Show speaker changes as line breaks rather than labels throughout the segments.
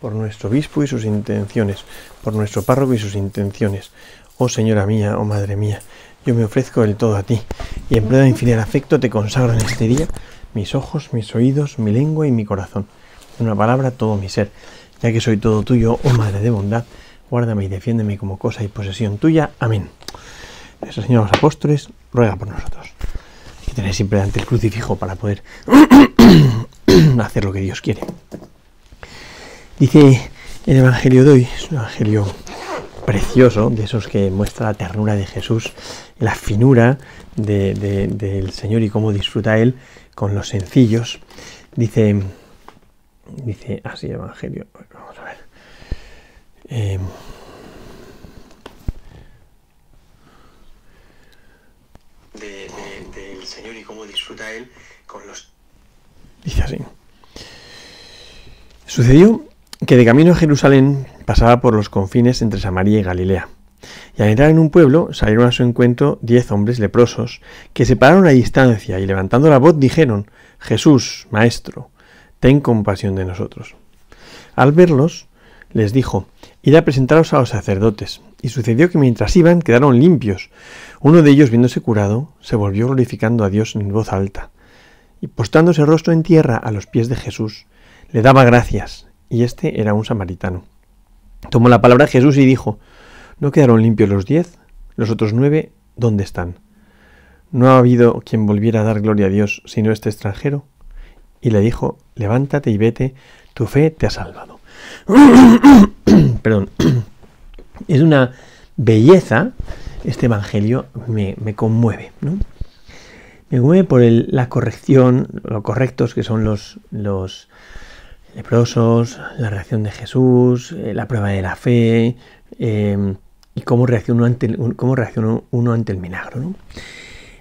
por nuestro obispo y sus intenciones, por nuestro párroco y sus intenciones. Oh Señora mía, oh Madre mía, yo me ofrezco del todo a ti, y en pleno infinito afecto te consagro en este día mis ojos, mis oídos, mi lengua y mi corazón. En una palabra, todo mi ser, ya que soy todo tuyo, oh Madre de bondad, guárdame y defiéndeme como cosa y posesión tuya. Amén. Nuestro Señor los apóstoles, ruega por nosotros. Hay que tener siempre ante el crucifijo para poder hacer lo que Dios quiere. Dice el Evangelio de hoy, es un Evangelio precioso, de esos que muestra la ternura de Jesús, la finura del Señor y cómo disfruta Él con los sencillos. Dice, dice así el Evangelio, vamos a ver. Em, del Señor y cómo disfruta Él con los... Dice así. Sucedió que de camino a Jerusalén pasaba por los confines entre Samaria y Galilea. Y al entrar en un pueblo salieron a su encuentro diez hombres leprosos, que se pararon a distancia y levantando la voz dijeron, Jesús, Maestro, ten compasión de nosotros. Al verlos, les dijo, Id a presentaros a los sacerdotes. Y sucedió que mientras iban quedaron limpios. Uno de ellos, viéndose curado, se volvió glorificando a Dios en voz alta. Y postándose rostro en tierra a los pies de Jesús, le daba gracias y este era un samaritano. Tomó la palabra Jesús y dijo, ¿no quedaron limpios los diez? ¿Los otros nueve dónde están? ¿No ha habido quien volviera a dar gloria a Dios sino este extranjero? Y le dijo, levántate y vete, tu fe te ha salvado. Perdón. es una belleza, este Evangelio me, conmueve, ¿no? Me conmueve por la corrección, lo correctos que son los, los leprosos, la reacción de Jesús, eh, la prueba de la fe em, y cómo reacciona, ante, cómo reacciona uno ante el milagro.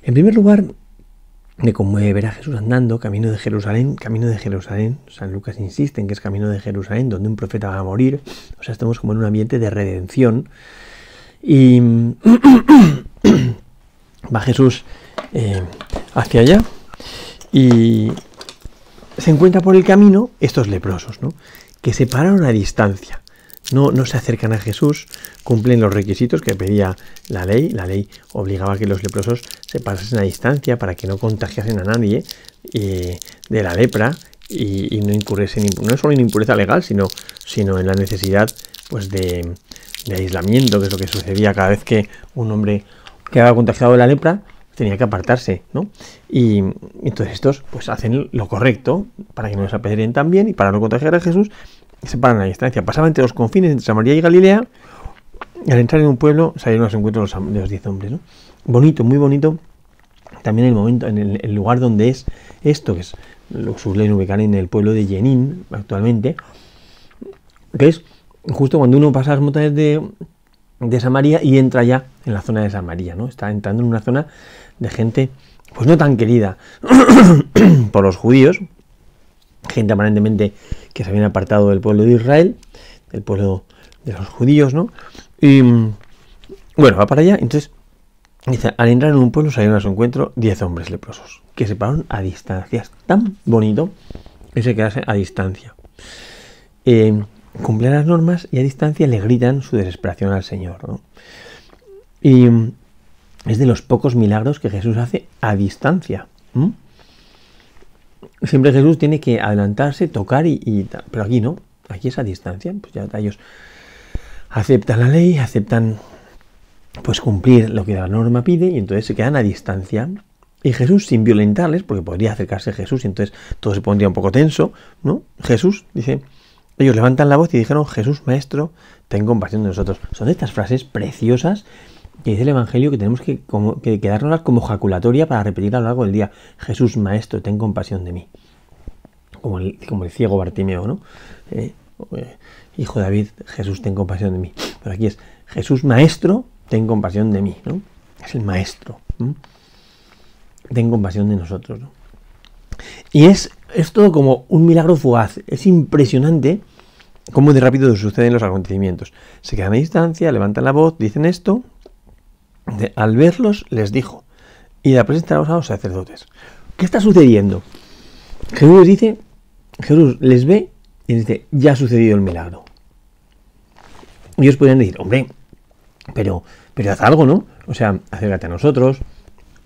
En primer lugar, me conmueve ver a Jesús andando camino de Jerusalén, camino de Jerusalén. San Lucas insiste en que es camino de Jerusalén, donde un profeta va a morir. O sea, estamos como en un ambiente de redención. Y va Jesús eh, hacia allá y se encuentra por el camino estos leprosos, ¿no? que se pararon a distancia. No, no se acercan a Jesús, cumplen los requisitos que pedía la ley. La ley obligaba a que los leprosos se pasasen a distancia para que no contagiasen a nadie eh, de la lepra y, no incurriesen no solo en impureza legal, sino, sino en la necesidad pues, de, de aislamiento, que es lo que sucedía cada vez que un hombre quedaba contagiado de la lepra, tenía que apartarse, ¿no? Y entonces estos pues hacen lo correcto para que no les apedreen también y para no contagiar a Jesús, se paran a la distancia. Pasaban entre los confines entre Samaria y Galilea y al entrar en un pueblo salieron los encuentros de los diez hombres, ¿no? Bonito, muy bonito. También el momento, en el, lugar donde es esto, que es lo suelen ubicar en el pueblo de Jenin actualmente, que es justo cuando uno pasa las montañas de, de Samaria y entra ya en la zona de Samaria, ¿no? Está entrando en una zona de gente, pues no tan querida por los judíos, gente aparentemente que se habían apartado del pueblo de Israel, del pueblo de los judíos, ¿no? Y bueno, va para allá, entonces dice, al entrar en un pueblo salieron a su encuentro diez hombres leprosos, que se pararon a distancia, es tan bonito ese quedarse a distancia. Eh, cumplen las normas y a distancia le gritan su desesperación al Señor. Y es de los pocos milagros que Jesús hace a distancia. Siempre Jesús tiene que adelantarse, tocar y, Pero aquí no, aquí es a distancia. Pues ya ellos aceptan la ley, aceptan pues cumplir lo que la norma pide y entonces se quedan a distancia. Y Jesús, sin violentarles, porque podría acercarse Jesús y entonces todo se pondría un poco tenso, ¿no? Jesús dice, ellos levantan la voz y dijeron, Jesús, Maestro, ten compasión de nosotros. Son estas frases preciosas que dice el Evangelio que tenemos que, como, como jaculatoria para repetir a lo largo del día. Jesús, Maestro, ten compasión de mí. Como el, ciego Bartimeo, ¿no? Eh, eh, hijo David, Jesús, ten compasión de mí. Pero aquí es Jesús maestro, ten compasión de mí, ¿no? Es el maestro. Ten compasión de nosotros, ¿no? Y es, es todo como un milagro fugaz. Es impresionante cómo de rápido suceden los acontecimientos. Se quedan a distancia, levantan la voz, dicen esto. al verlos, les dijo, y a presentaros a los sacerdotes. ¿Qué está sucediendo? Jesús les dice, Jesús les ve y dice, ya ha sucedido el milagro. Y ellos podrían decir, hombre, pero, pero haz algo, ¿no? O sea, acércate a nosotros,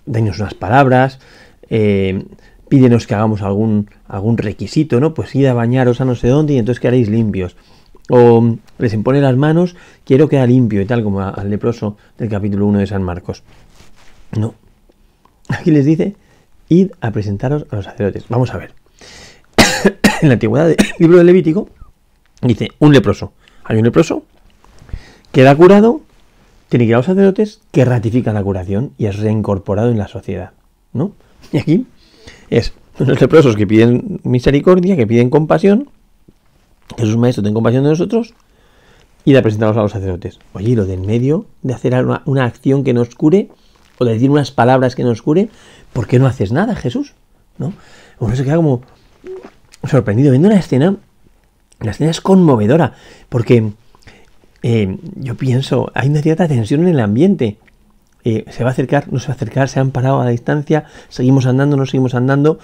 danos unas palabras, eh, pídenos que hagamos algún, algún requisito, ¿no? Pues id a bañaros a no sé dónde y entonces quedaréis limpios. O les impone las manos, quiero quedar limpio y tal, como al leproso del capítulo 1 de San Marcos. No. Aquí les dice, id a presentaros a los sacerdotes. Vamos a ver. en la antigüedad del libro de Levítico dice, un leproso. Hay un leproso, queda curado, tiene que ir a los sacerdotes que ratifican la curación y es reincorporado en la sociedad. ¿No? Y aquí es los leprosos que piden misericordia, que piden compasión. Jesús Maestro, ten compasión de nosotros. Y la presentamos a los sacerdotes. Oye, lo de en medio de hacer una, acción que nos cure, o de decir unas palabras que nos cure, ¿por qué no haces nada, Jesús? ¿No? Uno se queda como sorprendido viendo la escena. La escena es conmovedora, porque eh, yo pienso, hay una cierta tensión en el ambiente. Eh, se va a acercar, no se va a acercar, se han parado a la distancia, seguimos andando, no seguimos andando.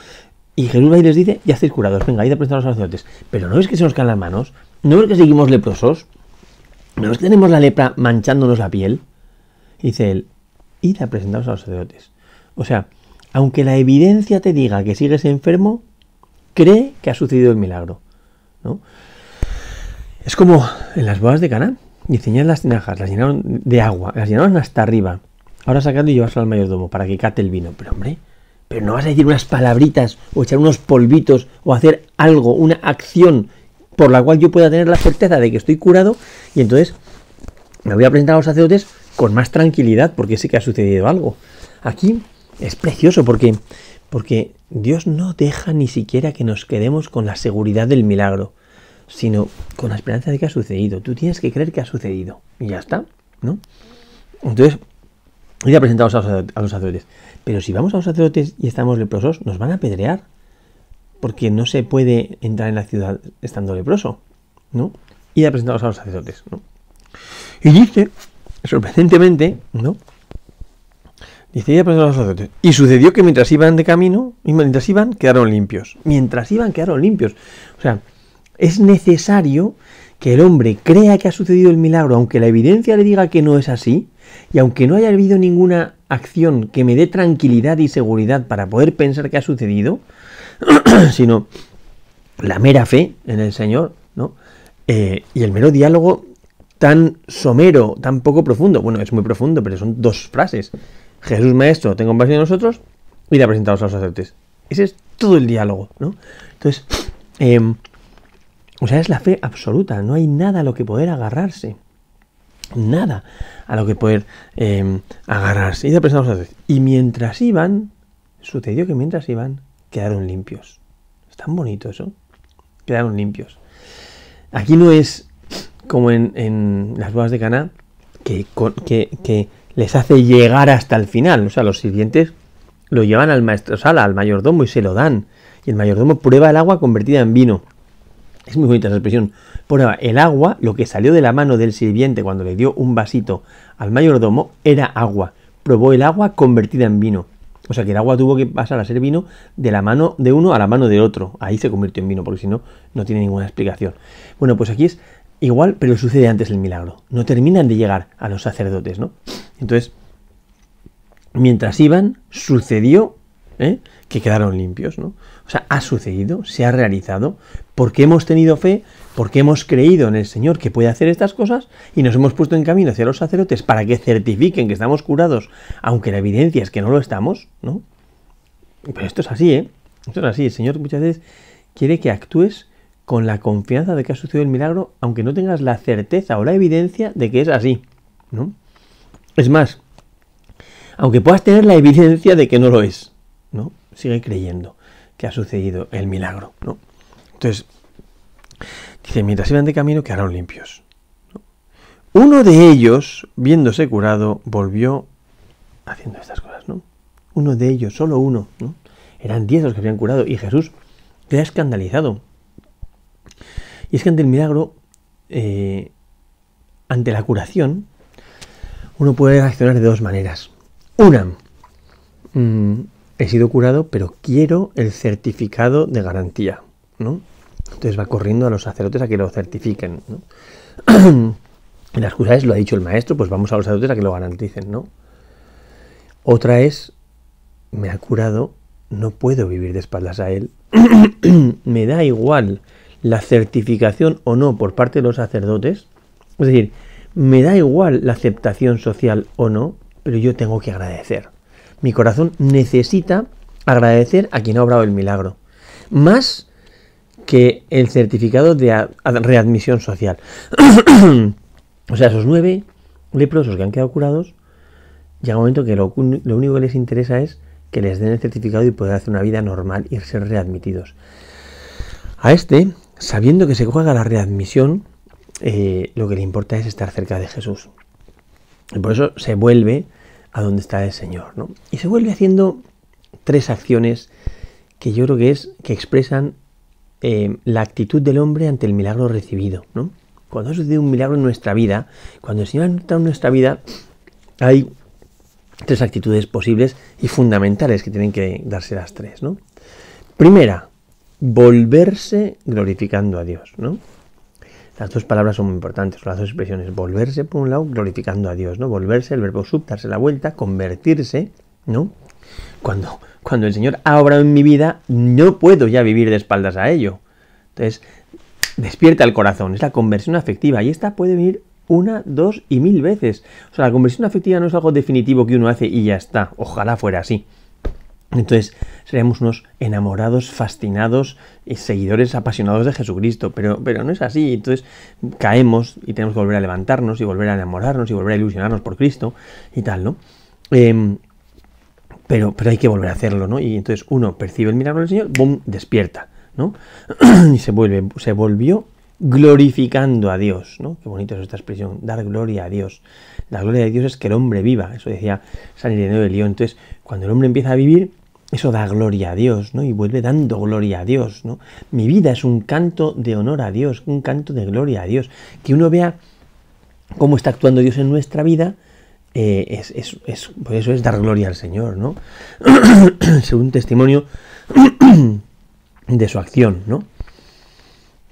Y Jesús va y les dice, ya estáis curados, venga, id a presentar a los sacerdotes. Pero no es que se nos caen las manos, no es que seguimos leprosos, no tenemos la lepra manchándonos la piel. dice él, id a presentaros a los sacerdotes. O sea, aunque la evidencia te diga que sigues enfermo, cree que ha sucedido el milagro. ¿no? Es como en las bodas de Cana. Diseñan las tinajas, las llenaron de agua, las llenaron hasta arriba. Ahora sacando y llevarlo al mayordomo para que cate el vino. Pero hombre, pero no vas a decir unas palabritas o echar unos polvitos o hacer algo, una acción por la cual yo pueda tener la certeza de que estoy curado y entonces me voy a presentar a los sacerdotes con más tranquilidad porque sé que ha sucedido algo. Aquí es precioso porque, porque Dios no deja ni siquiera que nos quedemos con la seguridad del milagro, sino con la esperanza de que ha sucedido. Tú tienes que creer que ha sucedido y ya está, ¿no? Entonces, y ya presentamos a los, sacerdotes. Pero si vamos a los sacerdotes y estamos leprosos, nos van a apedrear. Porque no se puede entrar en la ciudad estando leproso. ¿No? Y ya presentamos a los sacerdotes. ¿no? Y dice, sorprendentemente, ¿no? Dice, ya presentamos a los sacerdotes. Y sucedió que mientras iban de camino, y mientras iban, quedaron limpios. Mientras iban, quedaron limpios. O sea, es necesario que el hombre crea que ha sucedido el milagro, aunque la evidencia le diga que no es así, y aunque no haya habido ninguna acción que me dé tranquilidad y seguridad para poder pensar que ha sucedido, sino la mera fe en el Señor, ¿no? Eh, y el mero diálogo tan somero, tan poco profundo. Bueno, es muy profundo, pero son dos frases. Jesús Maestro, tengo compasión de nosotros, y la presentados a los sacerdotes. Ese es todo el diálogo, ¿no? Entonces, em, o sea, es la fe absoluta, no hay nada a lo que poder agarrarse nada a lo que poder em, agarrarse. Y, y mientras iban, sucedió que mientras iban, quedaron limpios. Es tan bonito eso. Quedaron limpios. Aquí no es como en, las bodas de Cana, que, que, les hace llegar hasta el final. O sea, los sirvientes lo llevan al maestro sala, al mayordomo, y se lo dan. Y el mayordomo prueba el agua convertida en vino. Es muy bonita esa expresión. Prueba, el agua, lo que salió de la mano del sirviente cuando le dio un vasito al mayordomo, era agua. Probó el agua convertida en vino. O sea que el agua tuvo que pasar a ser vino de la mano de uno a la mano del otro. Ahí se convirtió en vino, porque si no, no tiene ninguna explicación. Bueno, pues aquí es igual, pero sucede antes el milagro. No terminan de llegar a los sacerdotes, ¿no? Entonces, mientras iban, sucedió ¿eh? que quedaron limpios, ¿no? O sea, ha sucedido, se ha realizado, porque hemos tenido fe, porque hemos creído en el Señor que puede hacer estas cosas y nos hemos puesto en camino hacia los sacerdotes para que certifiquen que estamos curados, aunque la evidencia es que no lo estamos, ¿no? Pero esto es así, ¿eh? Esto es así. El Señor muchas veces quiere que actúes con la confianza de que ha sucedido el milagro, aunque no tengas la certeza o la evidencia de que es así, ¿no? Es más, aunque puedas tener la evidencia de que no lo es, ¿no? Sigue creyendo que ha sucedido el milagro, ¿no? Entonces, Dice, mientras iban de camino quedaron limpios. Uno de ellos, viéndose curado, volvió haciendo estas cosas, ¿no? Uno de ellos, solo uno, ¿no? Eran diez los que habían curado y Jesús queda escandalizado. Y es que ante el milagro, eh, ante la curación, uno puede reaccionar de dos maneras. Una, mm, he sido curado, pero quiero el certificado de garantía. Entonces va corriendo a los sacerdotes a que lo certifiquen, ¿no? en las curaciones lo ha dicho el maestro, pues vamos a los sacerdotes a que lo garanticen, ¿no? Otra es, me ha curado, no puedo vivir de espaldas a él, me da igual la certificación o no por parte de los sacerdotes, es decir, me da igual la aceptación social o no, pero yo tengo que agradecer. Mi corazón necesita agradecer a quien ha obrado el milagro. Más que el certificado de readmisión social. o sea, esos nueve leprosos que han quedado curados, llega un momento que lo, único que les interesa es que les den el certificado y poder hacer una vida normal y ser readmitidos. A este, sabiendo que se juega la readmisión, eh, lo que le importa es estar cerca de Jesús. Y por eso se vuelve a donde está el Señor. ¿no? Y se vuelve haciendo tres acciones que yo creo que es que expresan eh, la actitud del hombre ante el milagro recibido. ¿no? Cuando ha sucedido un milagro en nuestra vida, cuando el Señor ha entrado en nuestra vida, hay tres actitudes posibles y fundamentales que tienen que darse las tres. ¿no? Primera, volverse glorificando a Dios. ¿no? Las dos palabras son muy importantes, las dos expresiones. Volverse, por un lado, glorificando a Dios, ¿no? Volverse, el verbo sub, darse la vuelta, convertirse, ¿no? Cuando, cuando el Señor ha obrado en mi vida, no puedo ya vivir de espaldas a ello. Entonces, despierta el corazón, es la conversión afectiva. Y esta puede venir una, dos y mil veces. O sea, la conversión afectiva no es algo definitivo que uno hace y ya está. Ojalá fuera así. Entonces seremos unos enamorados, fascinados y seguidores apasionados de Jesucristo, pero, pero no es así. Entonces caemos y tenemos que volver a levantarnos y volver a enamorarnos y volver a ilusionarnos por Cristo y tal, ¿no? Em, pero, pero hay que volver a hacerlo, ¿no? Y entonces uno percibe el milagro del Señor, ¡bum! despierta, ¿no? y se vuelve, se volvió glorificando a Dios, ¿no? Qué bonito es esta expresión, dar gloria a Dios. La gloria de Dios es que el hombre viva, eso decía San Ireneo de León. Entonces, cuando el hombre empieza a vivir, eso da gloria a Dios, ¿no? Y vuelve dando gloria a Dios, ¿no? Mi vida es un canto de honor a Dios, un canto de gloria a Dios. Que uno vea cómo está actuando Dios en nuestra vida, eh, es, es, es, pues eso es dar gloria al Señor, ¿no? Según testimonio de su acción, ¿no?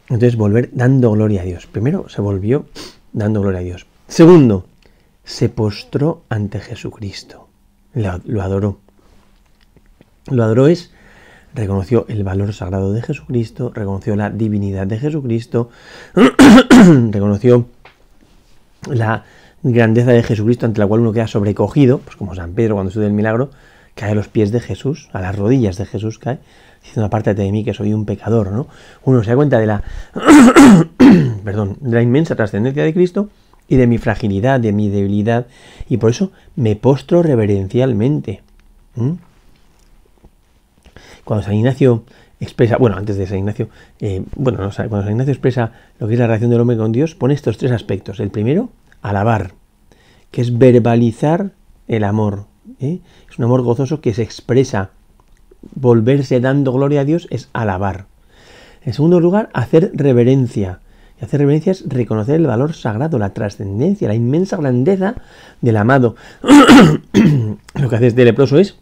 Entonces, volver dando gloria a Dios. Primero, se volvió dando gloria a Dios. Segundo, se postró ante Jesucristo. lo adoró. Lo es, reconoció el valor sagrado de Jesucristo, reconoció la divinidad de Jesucristo, reconoció la grandeza de Jesucristo ante la cual uno queda sobrecogido, pues como San Pedro cuando sube el milagro, cae a los pies de Jesús, a las rodillas de Jesús cae, diciendo apártate de mí que soy un pecador, ¿no? Uno se da cuenta de la, perdón, de la inmensa trascendencia de Cristo y de mi fragilidad, de mi debilidad, y por eso me postro reverencialmente. Cuando San Ignacio expresa, bueno, antes de San Ignacio, eh, bueno, cuando San Ignacio expresa lo que es la relación del hombre con Dios, pone estos tres aspectos. El primero, alabar, que es verbalizar el amor. ¿eh? Es un amor gozoso que se expresa. Volverse dando gloria a Dios es alabar. En segundo lugar, hacer reverencia. Y hacer reverencia es reconocer el valor sagrado, la trascendencia, la inmensa grandeza del amado. lo que hace este leproso es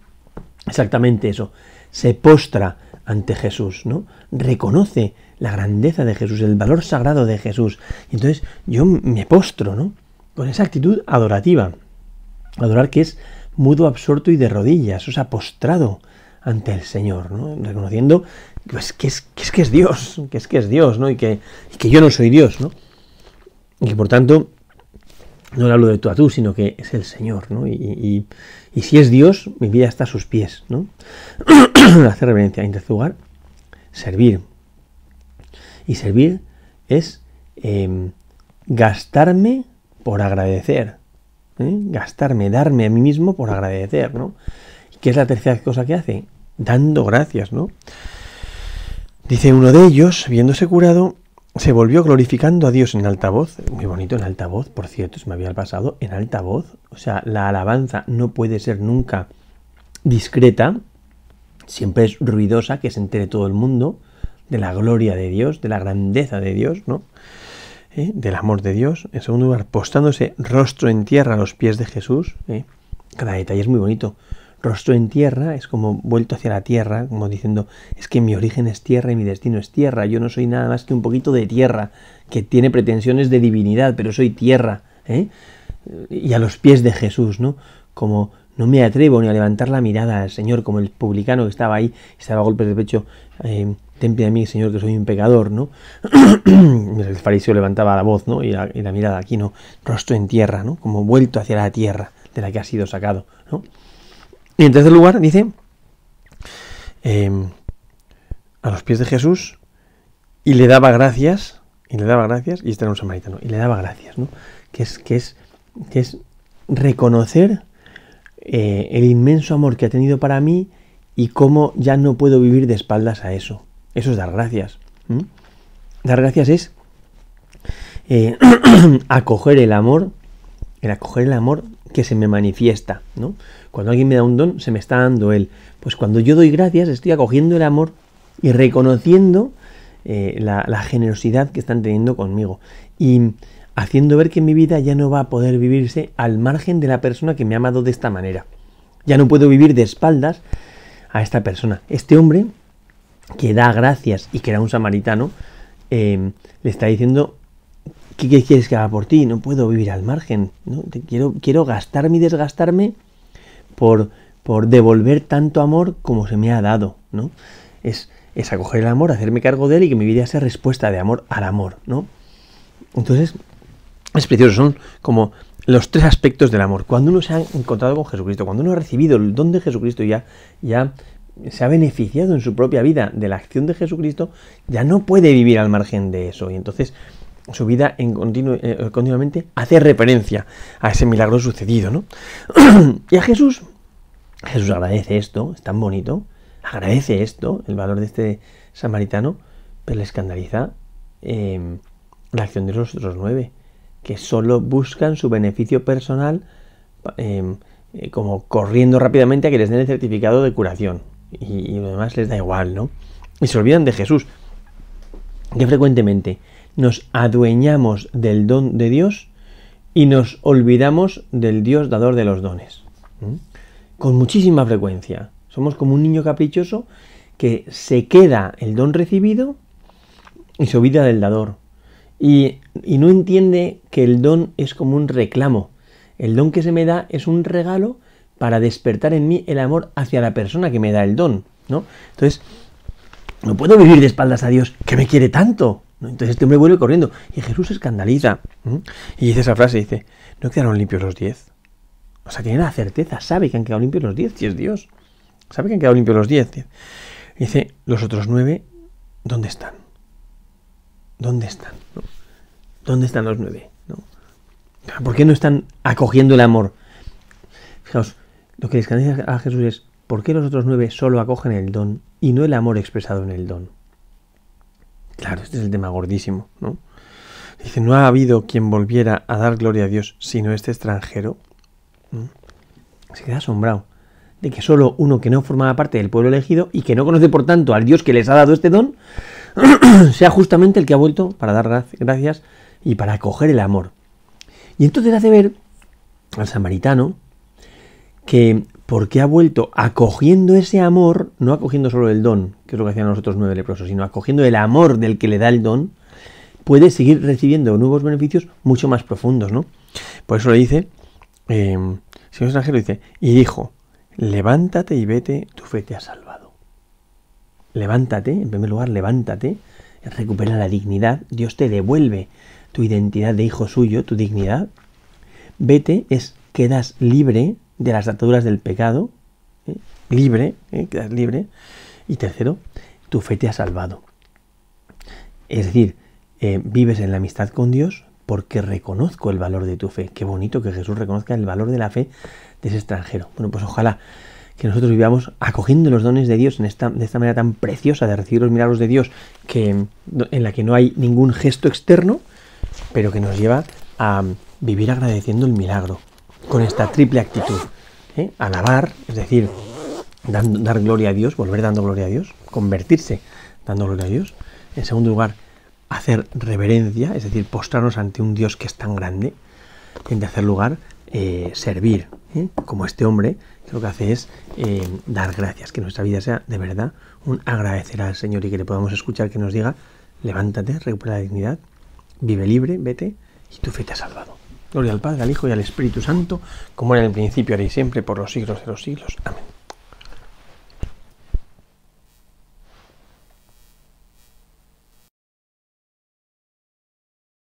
exactamente eso se postra ante Jesús, ¿no? Reconoce la grandeza de Jesús, el valor sagrado de Jesús. Y entonces yo me postro, ¿no? Con esa actitud adorativa. Adorar que es mudo, absorto y de rodillas, o sea, postrado ante el Señor, ¿no? Reconociendo pues, que, es, que, es, que es Dios, que es que es Dios, ¿no? Y que, y que yo no soy Dios, ¿no? Y que por tanto no le hablo de tú a tú, sino que es el Señor, ¿no? Y, si es Dios, mi vida está a sus pies, ¿no? Hacer reverencia. En tercer lugar, servir. Y servir es em, gastarme por agradecer. ¿eh? Gastarme, darme a mí mismo por agradecer, ¿no? ¿Qué es la tercera cosa que hace? Dando gracias, ¿no? Dice uno de ellos, viéndose curado, se volvió glorificando a Dios en altavoz, muy bonito en altavoz, por cierto, se me había pasado, en altavoz, o sea, la alabanza no puede ser nunca discreta, siempre es ruidosa, que se entere todo el mundo de la gloria de Dios, de la grandeza de Dios, ¿no? ¿Eh? Del amor de Dios. En segundo lugar, postándose rostro en tierra a los pies de Jesús. ¿eh? Cada detalle es muy bonito rostro en tierra, es como vuelto hacia la tierra, como diciendo, es que mi origen es tierra y mi destino es tierra, yo no soy nada más que un poquito de tierra, que tiene pretensiones de divinidad, pero soy tierra, ¿eh? y a los pies de Jesús, ¿no? Como no me atrevo ni a levantar la mirada al Señor, como el publicano que estaba ahí, estaba a golpes de pecho, eh, ten a mí, Señor, que soy un pecador, ¿no? el fariseo levantaba la voz, ¿no? Y la, y la mirada aquí, ¿no? Rostro en tierra, ¿no? Como vuelto hacia la tierra de la que ha sido sacado, ¿no? Y en tercer lugar, dice, em, a los pies de Jesús y le daba gracias, y le daba gracias, y este era un samaritano, y le daba gracias, ¿no? Que es, que es, que es reconocer eh, el inmenso amor que ha tenido para mí y cómo ya no puedo vivir de espaldas a eso. Eso es dar gracias. Dar gracias es eh, acoger el amor, el acoger el amor que se me manifiesta, ¿no? Cuando alguien me da un don, se me está dando él. Pues cuando yo doy gracias, estoy acogiendo el amor y reconociendo eh, la, generosidad que están teniendo conmigo. Y haciendo ver que mi vida ya no va a poder vivirse al margen de la persona que me ha amado de esta manera. Ya no puedo vivir de espaldas a esta persona. Este hombre, que da gracias y que era un samaritano, eh, le está diciendo ¿Qué, quieres que haga por ti? No puedo vivir al margen. quiero, quiero gastarme y desgastarme por, por devolver tanto amor como se me ha dado, ¿no? Es, es acoger el amor, hacerme cargo de él y que mi vida sea respuesta de amor al amor, ¿no? Entonces, es precioso, son como los tres aspectos del amor. Cuando uno se ha encontrado con Jesucristo, cuando uno ha recibido el don de Jesucristo y ya, ya se ha beneficiado en su propia vida de la acción de Jesucristo, ya no puede vivir al margen de eso. Y entonces su vida en eh, continuamente hace referencia a ese milagro sucedido, ¿no? y a Jesús, Jesús agradece esto, es tan bonito, agradece esto, el valor de este samaritano, pero le escandaliza em, la acción de los otros nueve, que solo buscan su beneficio personal, em, eh, como corriendo rápidamente a que les den el certificado de curación. Y, y lo demás les da igual, ¿no? Y se olvidan de Jesús, que frecuentemente nos adueñamos del don de Dios y nos olvidamos del Dios dador de los dones. Con muchísima frecuencia. Somos como un niño caprichoso que se queda el don recibido y se olvida del dador. Y, y no entiende que el don es como un reclamo. El don que se me da es un regalo para despertar en mí el amor hacia la persona que me da el don. ¿no? Entonces, no puedo vivir de espaldas a Dios que me quiere tanto. Entonces este hombre vuelve corriendo y Jesús se escandaliza. Y dice esa frase, dice, ¿no quedaron limpios los diez? O sea, tiene la certeza, sabe que han quedado limpios los diez, si es Dios. Sabe que han quedado limpios los diez. dice, los otros nueve, ¿dónde están? ¿Dónde están? ¿Dónde están los nueve? ¿Por qué no están acogiendo el amor? Fijaos, lo que escandaliza a Jesús es, ¿por qué los otros nueve solo acogen el don y no el amor expresado en el don? Claro, este es el tema gordísimo, ¿no? Dice, no ha habido quien volviera a dar gloria a Dios sino este extranjero. Se queda asombrado de que solo uno que no formaba parte del pueblo elegido y que no conoce por tanto al Dios que les ha dado este don, sea justamente el que ha vuelto para dar gracias y para acoger el amor. Y entonces hace ver al samaritano que porque ha vuelto acogiendo ese amor, no acogiendo solo el don, que es lo que hacían los otros nueve leprosos, sino acogiendo el amor del que le da el don, puede seguir recibiendo nuevos beneficios mucho más profundos, ¿no? Por eso le dice, eh, Señor extranjero dice, y dijo, levántate y vete, tu fe te ha salvado. Levántate, en primer lugar, levántate, recupera la dignidad, Dios te devuelve tu identidad de hijo suyo, tu dignidad. Vete es quedas libre de las ataduras del pecado, ¿eh? libre, ¿eh? quedas libre. Y tercero, tu fe te ha salvado. Es decir, eh, vives en la amistad con Dios porque reconozco el valor de tu fe. Qué bonito que Jesús reconozca el valor de la fe de ese extranjero. Bueno, pues ojalá que nosotros vivamos acogiendo los dones de Dios en esta, de esta manera tan preciosa de recibir los milagros de Dios, que, en la que no hay ningún gesto externo, pero que nos lleva a vivir agradeciendo el milagro, con esta triple actitud. ¿eh? Alabar, es decir, dar gloria a Dios, volver dando gloria a Dios, convertirse dando gloria a Dios. En segundo lugar, hacer reverencia, es decir, postrarnos ante un Dios que es tan grande. En tercer lugar, eh, servir, ¿eh? como este hombre, que lo que hace es dar gracias, que nuestra vida sea de verdad un agradecer al Señor y que le podamos escuchar que nos diga, levántate, recupera la dignidad, vive libre, vete, y tu fe te ha salvado. Gloria al Padre, al Hijo y al Espíritu Santo, como era en el principio, ahora y siempre, por los siglos de los siglos. Amén.